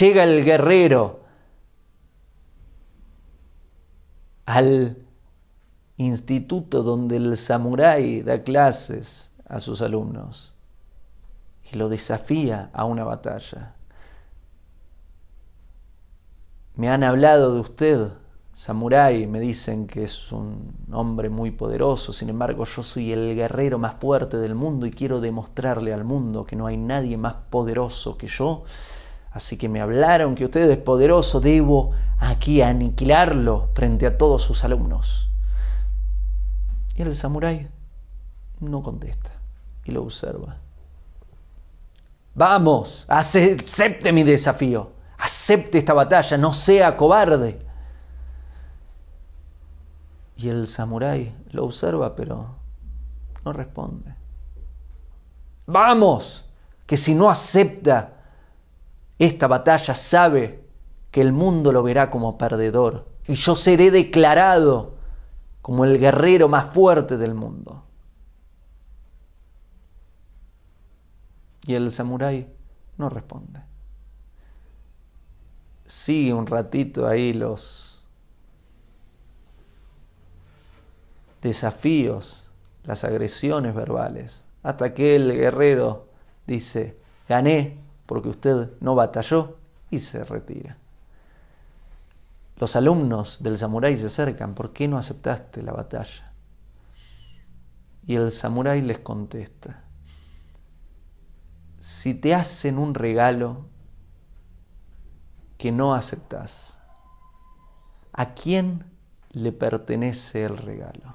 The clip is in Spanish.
llega el guerrero al instituto donde el samurái da clases a sus alumnos y lo desafía a una batalla. Me han hablado de usted, samurái, me dicen que es un hombre muy poderoso, sin embargo yo soy el guerrero más fuerte del mundo y quiero demostrarle al mundo que no hay nadie más poderoso que yo. Así que me hablaron que usted es poderoso, debo aquí aniquilarlo frente a todos sus alumnos. Y el samurái no contesta y lo observa. Vamos, acepte mi desafío, acepte esta batalla, no sea cobarde. Y el samurái lo observa, pero no responde. Vamos, que si no acepta esta batalla, sabe que el mundo lo verá como perdedor y yo seré declarado como el guerrero más fuerte del mundo. Y el samurái no responde. Sigue un ratito ahí los desafíos, las agresiones verbales, hasta que el guerrero dice, gané porque usted no batalló y se retira. Los alumnos del samurái se acercan, ¿por qué no aceptaste la batalla? Y el samurái les contesta, si te hacen un regalo que no aceptas, ¿a quién le pertenece el regalo?